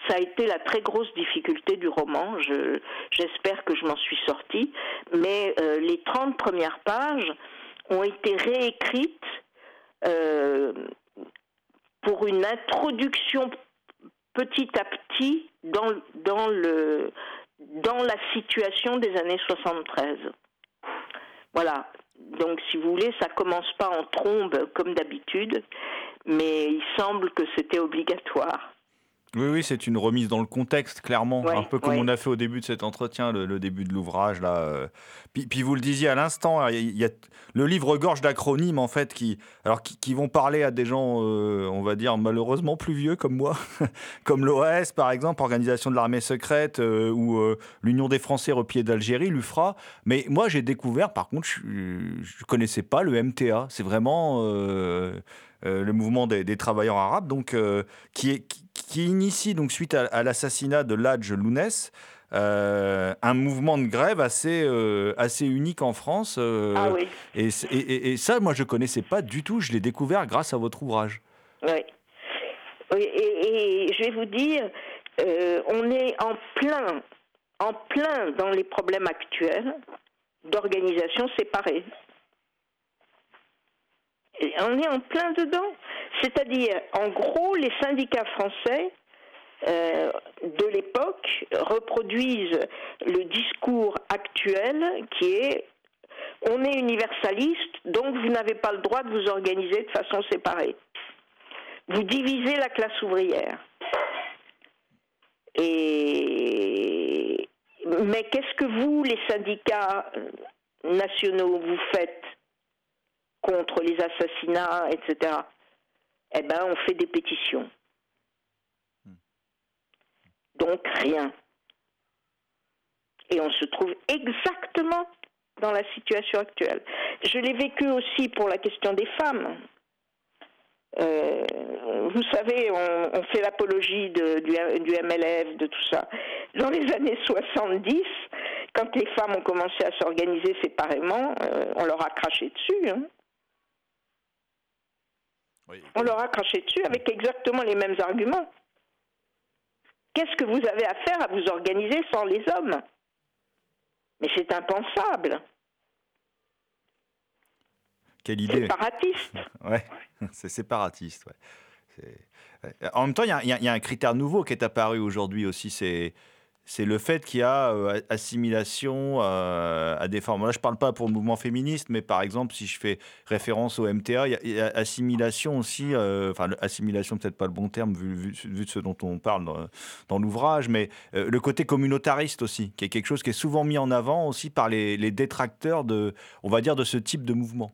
Ça a été la très grosse difficulté du roman. Je- J'espère que je m'en suis sortie. Mais euh, les 30 premières pages ont été réécrites euh, pour une introduction petit à petit dans, dans, le, dans la situation des années 73. Voilà. Donc, si vous voulez, ça commence pas en trombe comme d'habitude, mais il semble que c'était obligatoire. Oui, oui, c'est une remise dans le contexte, clairement. Ouais, un peu comme ouais. on a fait au début de cet entretien, le, le début de l'ouvrage. là. euh. Puis, puis vous le disiez à l'instant, il y a- il y a, le livre gorge d'acronymes, en fait, qui, alors, qui, qui vont parler à des gens, euh, on va dire, malheureusement plus vieux comme moi, comme l'OAS, par exemple, Organisation de l'armée secrète, euh, ou euh, l'Union des Français repliés d'Algérie, l'UFRA. Mais moi, j'ai découvert, par contre, je ne connaissais pas le MTA. C'est vraiment... euh, le mouvement des, des travailleurs arabes, donc euh, qui, est, qui, qui initie donc suite à, à l'assassinat de Ladj Lounès. euh, un mouvement de grève assez, euh, assez unique en France. euh, Ah oui. et, ça, moi, je connaissais pas du tout. Je l'ai découvert grâce à votre ouvrage. Oui. Oui, et, et je vais vous dire, on est en plein, en plein dans les problèmes actuels d'organisation séparée. On est en plein dedans. C'est-à-dire, en gros, les syndicats français euh, de l'époque reproduisent le discours actuel qui est on est universaliste, donc vous n'avez pas le droit de vous organiser de façon séparée. Vous divisez la classe ouvrière. Et mais qu'est-ce que vous, les syndicats nationaux, vous faites? Contre les assassinats, etc. Eh ben, on fait des pétitions. Donc rien. Et on se trouve exactement dans la situation actuelle. Je l'ai vécu aussi pour la question des femmes. Euh, vous savez, on, fait l'apologie du MLF, de tout ça. Dans les années 70, quand les femmes ont commencé à s'organiser séparément, euh, on leur a craché dessus. hein. On leur a craché dessus avec exactement les mêmes arguments. Qu'est-ce que vous avez à faire à vous organiser sans les hommes? Mais c'est impensable. Quelle idée. Séparatiste. Ouais, c'est séparatiste. ouais. En même temps, y, y il y a un critère nouveau qui est apparu aujourd'hui aussi, c'est c'est le fait qu'il y a euh, assimilation euh, à des formes. Là, je ne parle pas pour le mouvement féministe, mais par exemple, si je fais référence au MTA, il y a, assimilation aussi, euh, enfin, assimilation, peut-être pas le bon terme vu, de ce dont on parle dans, l'ouvrage, mais le côté communautariste aussi, qui est quelque chose qui est souvent mis en avant aussi par les, les détracteurs de, on va dire, de ce type de mouvement.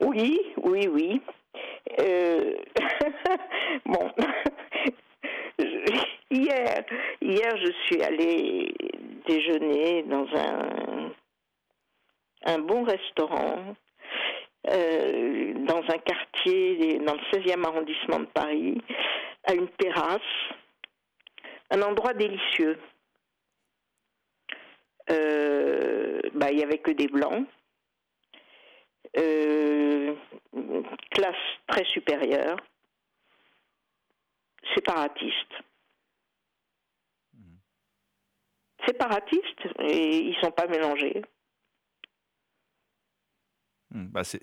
Oui, oui, oui. Bon, hier, hier, je suis allée déjeuner dans un un bon restaurant euh, dans un quartier dans le 16e arrondissement de Paris, à une terrasse, un endroit délicieux. Euh, bah, il y avait que des blancs. Euh, classe très supérieure, séparatiste. Séparatiste, et ils sont pas mélangés. Hmm, bah, c'est-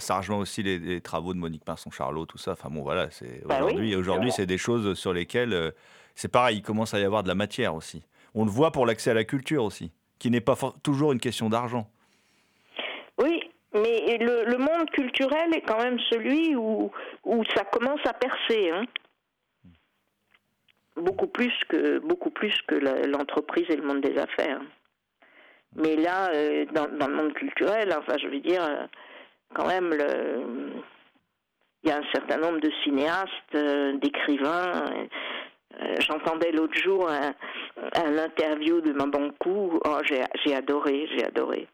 ça rejoint aussi les, les travaux de Monique Pinson-Charlot, tout ça. Enfin bon, voilà, c'est Bah oui, aujourd'hui, c'est des choses sur lesquelles euh, c'est pareil. Il commence à y avoir de la matière aussi. On le voit pour l'accès à la culture aussi, qui n'est pas toujours une question d'argent. Oui, mais le, le monde culturel est quand même celui où, où ça commence à percer. hein. Beaucoup plus que beaucoup plus que l'entreprise et le monde des affaires. Mais là, euh, dans, dans le monde culturel, enfin, je veux dire, euh, quand même, le, il y a un certain nombre de cinéastes, euh, d'écrivains. J'entendais l'autre jour un, de Mabankou. Oh, j'ai adoré, j'ai adoré.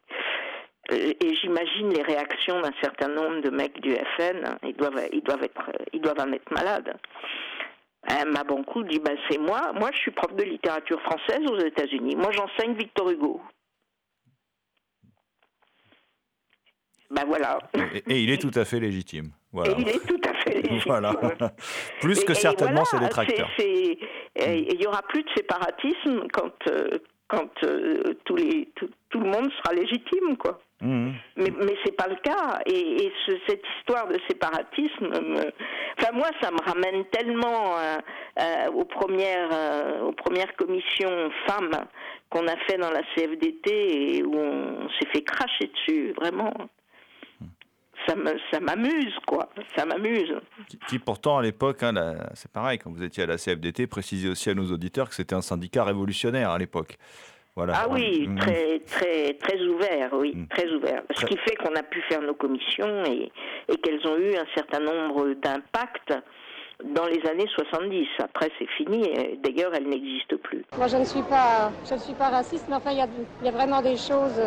Et j'imagine les réactions d'un certain nombre de mecs du FN. ils doivent être, ils doivent en être malades. Euh, Mabankou dit, bah, c'est moi. Moi, je suis prof de littérature française aux États-Unis. Moi, j'enseigne Victor Hugo. Ben voilà. Et, et il est tout à fait légitime. Voilà. Et il est tout à fait légitime. Voilà. Plus Et- que certainement ses voilà, détracteurs. c'est- euh, Il y aura plus de séparatisme quand, euh, quand euh, tous les, tout, tout le monde sera légitime, quoi. Mhm. Mais, mais c'est pas le cas. Et, et ce- cette histoire de séparatisme, me- enfin moi, ça me ramène tellement euh, euh, aux premières euh, aux premières commissions femmes qu'on a fait dans la CFDT et où on s'est fait cracher dessus, vraiment. Ça me ça m'amuse, quoi. Ça m'amuse. Qui, qui pourtant, à l'époque, hein, la- c'est pareil, quand vous étiez à la CFDT, précisez aussi à nos auditeurs que c'était un syndicat révolutionnaire à l'époque. Voilà. Ah oui, Mhm. très très très ouvert, oui, très ouvert. Ce qui fait qu'on a pu faire nos commissions et, et qu'elles ont eu un certain nombre d'impacts dans les années 70. Après, c'est fini. et D'ailleurs, elles n'existent plus. Moi, je ne suis pas, je ne suis pas raciste, mais enfin, il y a, il y a vraiment des choses.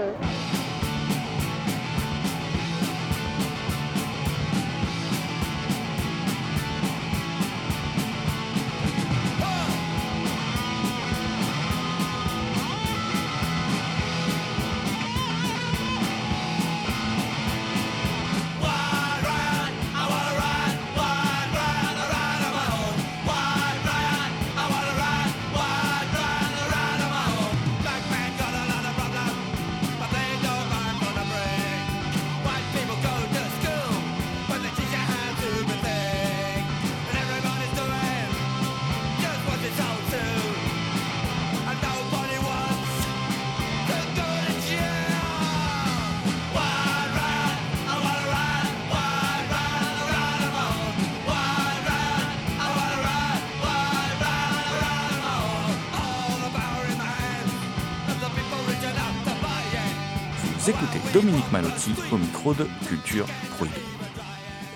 Dominique Malotti au micro de Culture Prohibée.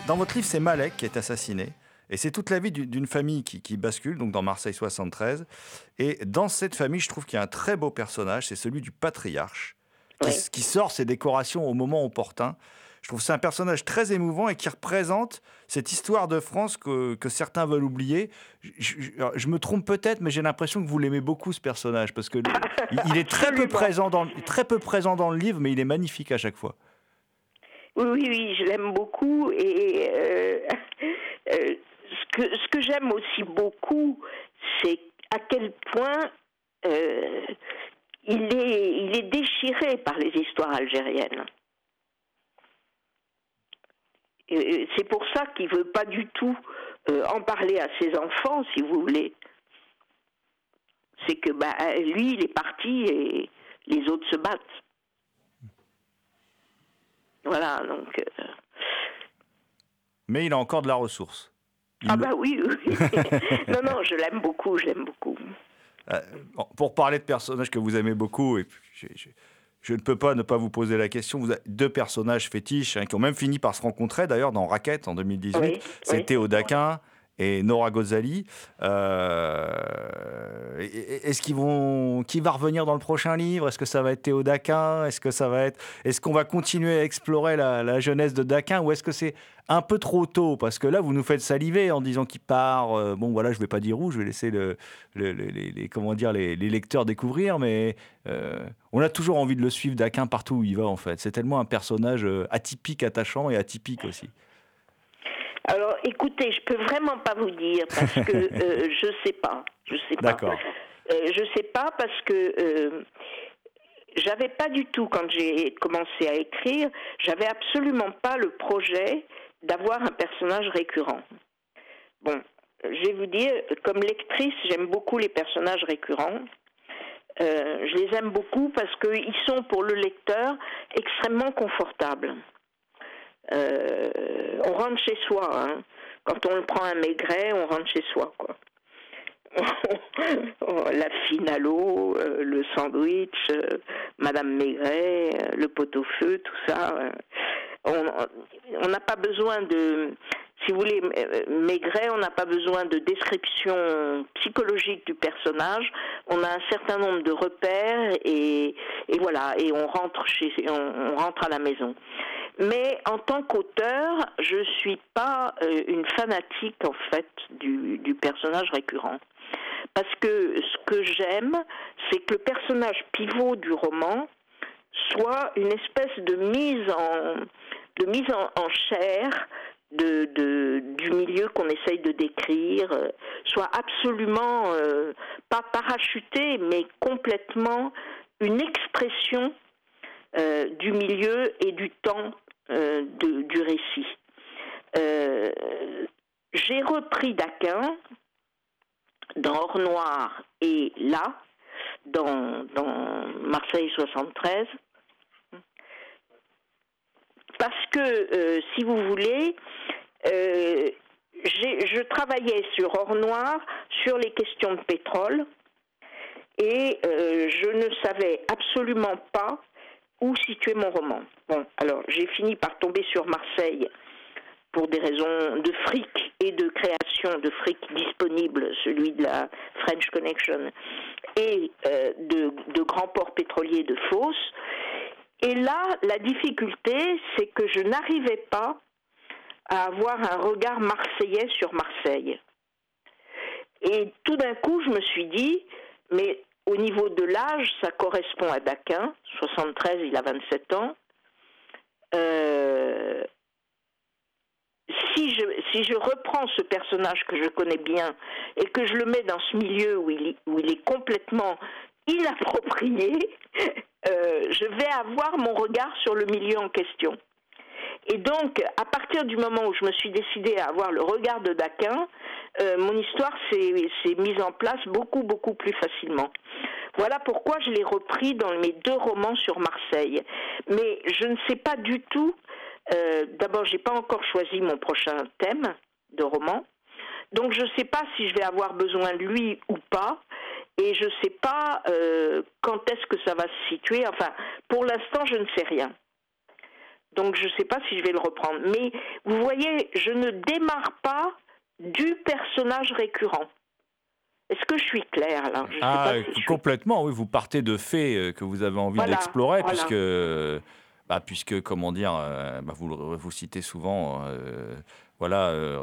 Dans votre livre, c'est Malek qui est assassiné. Et c'est toute la vie du- d'une famille qui, qui bascule, donc dans Marseille 73. Et dans cette famille, je trouve qu'il y a un très beau personnage, c'est celui du patriarche, qui, qui sort ses décorations au moment opportun. Je trouve que c'est un personnage très émouvant et qui représente cette histoire de France que, que certains veulent oublier. Je, je- alors, je me trompe peut-être, mais j'ai l'impression que vous l'aimez beaucoup ce personnage parce que il, il est très peu présent dans le- très peu présent dans le livre, mais il est magnifique à chaque fois. Oui, oui, oui, je l'aime beaucoup et euh, euh, ce que, ce que j'aime aussi beaucoup, c'est à quel point euh, il, est, il est déchiré par les histoires algériennes. C'est pour ça qu'il veut pas du tout euh, en parler à ses enfants, si vous voulez. C'est que bah, lui, il est parti et les autres se battent. Voilà, donc. euh, Mais il a encore de la ressource. Il Ah bah oui, oui. non, non, je l'aime beaucoup, je l'aime beaucoup. Euh, pour parler de personnages que vous aimez beaucoup, et puis je ne peux pas ne pas vous poser la question. Vous avez deux personnages fétiches hein, qui ont même fini par se rencontrer, d'ailleurs, dans Raquette en 2018. Oui, C'est oui. Théo Daquin et Nora Ghazali. Euh, Est-ce qu'ils vont, qui va revenir dans le prochain livre? Est-ce que ça va être Théo Daquin Est-ce que ça va être, est-ce qu'on va continuer à explorer la, jeunesse de Daquin ou est-ce que c'est un peu trop tôt? Parce que là, vous nous faites saliver en disant qu'il part. euh, bon, voilà, je vais pas dire où, je vais laisser le, le- le- les, comment dire, les, lecteurs découvrir, mais euh, on a toujours envie de le suivre Daquin partout où il va en fait. C'est tellement un personnage atypique, attachant et atypique aussi. Alors, écoutez, je peux vraiment pas vous dire parce que euh, je sais pas, je sais pas. D'accord. Euh, je sais pas parce que euh, j'avais pas du tout quand j'ai commencé à écrire, j'avais absolument pas le projet d'avoir un personnage récurrent. Bon, je vais vous dire, comme lectrice, j'aime beaucoup les personnages récurrents. Euh, je les aime beaucoup parce qu'ils sont pour le lecteur extrêmement confortables. Euh, on rentre chez soi. hein. Quand on prend un maigret, on rentre chez soi, quoi. la fine à l'eau, euh, le sandwich, euh, Madame Maigret, euh, le pot-au-feu, tout ça. on n'a pas besoin de, si vous voulez, Maigret, on n'a pas besoin de description psychologique du personnage. On a un certain nombre de repères et, et voilà, et on rentre chez, on, on rentre à la maison. Mais en tant qu'auteur, je suis pas euh, une fanatique en fait du, personnage récurrent. Parce que ce que j'aime, c'est que le personnage pivot du roman soit une espèce de mise en, de mise en, chair du milieu qu'on essaye de décrire, euh, soit absolument euh, pas parachuté, mais complètement une expression du milieu et du temps euh, de- du récit. Euh, J'ai repris Daquin dans Or Noir et là, dans, Marseille 73, parce que, euh, si vous voulez, je travaillais sur Or Noir sur les questions de pétrole et je ne savais absolument pas où situer mon roman. Bon, alors j'ai fini par tomber sur Marseille pour des raisons de fric et de création de fric disponible, celui de la French Connection, et euh, de, de grands ports pétroliers de Fos. Et là, la difficulté, c'est que je n'arrivais pas à avoir un regard marseillais sur Marseille. Et tout d'un coup, je me suis dit, mais au niveau de l'âge, ça correspond à Daquin, 73, il a 27 ans. Euh, si je, reprends ce personnage que je connais bien et que je le mets dans ce milieu où il, est- où il est complètement inapproprié, euh, je vais avoir mon regard sur le milieu en question. Et donc, à partir du moment où je me suis décidée à avoir le regard de Daquin, euh, mon histoire s'est mise en place beaucoup, beaucoup plus facilement. Voilà pourquoi je l'ai repris dans mes deux romans sur Marseille. Mais je ne sais pas du tout. euh, D'abord, j'ai pas encore choisi mon prochain thème de roman. Donc, je ne sais pas si je vais avoir besoin de lui ou pas. Et je ne sais pas euh, quand est-ce que ça va se situer. Enfin, pour l'instant, je ne sais rien. Donc je ne sais pas si je vais le reprendre. Mais vous voyez, je ne démarre pas du personnage récurrent. Est-ce que je suis claire là? Je sais Ah, pas si je suis- complètement, oui. Vous partez de faits euh, que vous avez envie Voilà, d'explorer, voilà. puisque euh, bah, puisque, comment dire, euh, bah, vous, vous citez souvent, euh, voilà, euh,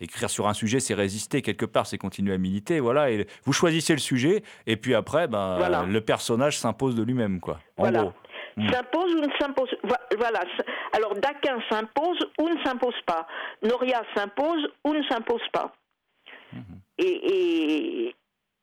écrire sur un sujet, c'est résister quelque part, c'est continuer à militer, voilà, et vous choisissez le sujet, et puis après, bah, Voilà. le personnage s'impose de lui-même, quoi. En Voilà. gros. Mm. S'impose ou ne s'impose vo- Voilà. Alors Daquin s'impose ou ne s'impose pas. Noria s'impose ou ne s'impose pas. Mm-hmm. Et, et,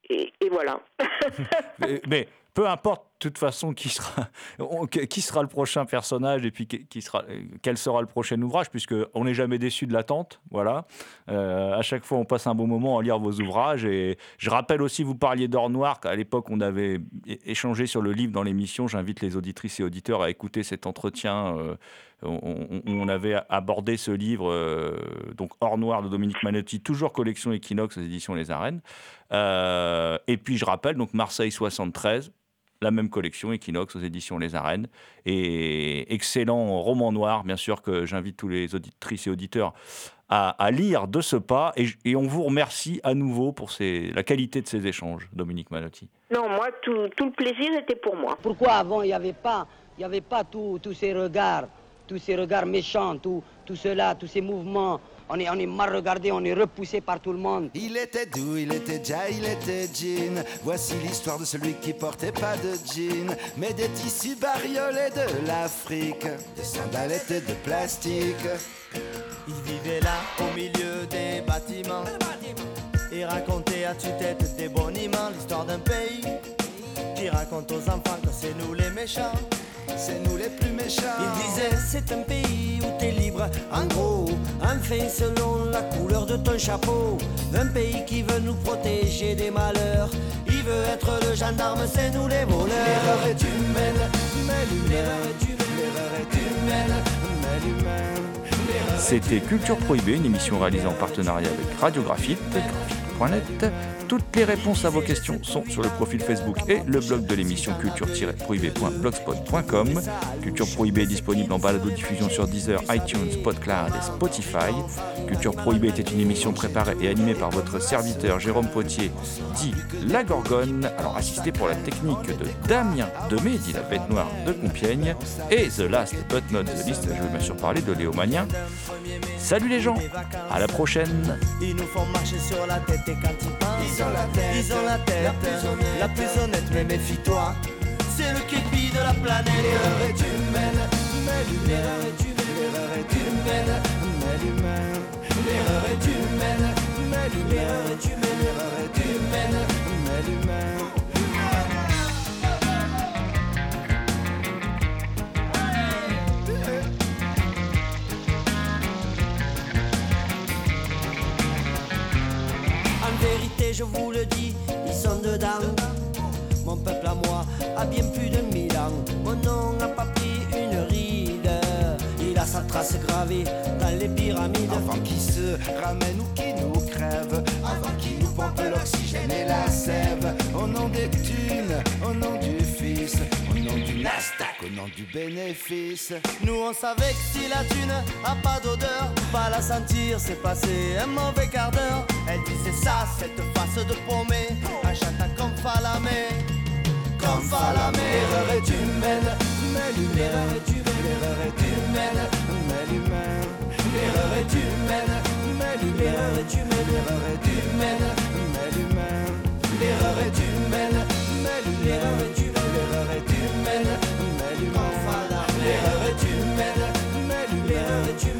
et, et voilà. mais, peu importe, toute façon, qui sera, le prochain personnage et puis qui sera, euh, quel sera le prochain ouvrage, puisque on n'est jamais déçu de l'attente. Voilà. Euh, à chaque fois, on passe un bon moment à lire vos ouvrages. Et je rappelle aussi, vous parliez d'Or Noir, qu'à l'époque, on avait échangé sur le livre dans l'émission. J'invite les auditrices et auditeurs à écouter cet entretien. euh, on, avait abordé ce livre, euh, donc Or Noir de Dominique Manotti, toujours collection Equinox aux éditions Les Arènes. Et puis je rappelle, donc Marseille 73, la même collection Equinox aux éditions Les Arènes. Et excellent roman noir, bien sûr, que j'invite tous les auditrices et auditeurs à, à lire de ce pas. Et, on vous remercie à nouveau pour ces- la qualité de ces échanges, Dominique Manotti. Non, moi, tout, tout le plaisir était pour moi. Pourquoi avant il n'y avait pas, il y avait pas tous tous ces regards, tous ces regards méchants, tout, tout cela, tous ces mouvements on est, mal regardé, on est repoussé par tout le monde. Il était doux, il était ja, il était jean. Voici l'histoire de celui qui portait pas de jean, mais des tissus bariolés de l'Afrique, des sandalettes de plastique. Il vivait là au milieu des bâtiments et racontait à tue-tête des boniments l'histoire d'un pays qui raconte aux enfants que c'est nous les méchants. C'est nous les plus méchants. Il disait c'est un pays où t'es libre, en gros, enfin selon la couleur de ton chapeau. Un pays qui veut nous protéger des malheurs. Il veut être le gendarme, c'est nous les voleurs. L'erreur est humaine, mais est humaine, C'était Culture Prohibée, une émission réalisée en partenariat avec Radiographite, graphite.net. Toutes les réponses à vos questions sont sur le profil Facebook et le blog de l'émission culture-prohibée.blogspot.com. Culture Prohibée est disponible en balado-diffusion sur Deezer, iTunes, PodCloud et Spotify. Culture Prohibée était une émission préparée et animée par votre serviteur Jérôme Potier, dit La Gorgone, alors assisté pour la technique de Damien Demé, dit la bête noire de Compiègne, et The Last But Not The Least, je vais bien sûr parler de Léo Mania. Salut les gens, à la prochaine Ils nous font marcher sur la tête et quand Ils ont la tête, ils ont la tête, la plus honnête. la plus honnête, mais méfie-toi, c'est le képi de la planète. L'erreur est humaine, mais. L'erreur est humaine, mais l'humaine. L'erreur est humaine, mais l'humaine. L'erreur est humaine, mais l'humaine. Vérité, je vous le dis, ils sont dedans. Mon peuple à moi a bien plus de mille ans. Mon nom n'a pas pris une ride. Il a sa trace gravée dans les pyramides. Avant qu'ils se ramènent ou qu'ils nous crèvent, avant qu'ils nous pompent l'oxygène et la sève, au nom des thunes, au nom la au nom du bénéfice. Nous on savait que si la thune a pas d'odeur, pas la sentir, c'est passé un mauvais quart d'heure. Elle disait ça, cette face de paumé, un chata comme Falamé. Comme Falamé, l'erreur est humaine, mais l'erreur est humaine, l'erreur est humaine, mais l'humain. L'erreur est humaine, mais l'erreur est humaine, l'erreur est humaine, mais l'humain. L'erreur est humaine, mais l'erreur est humaine tu mènes, mais du à l'arrière, tu mènes, mais du tu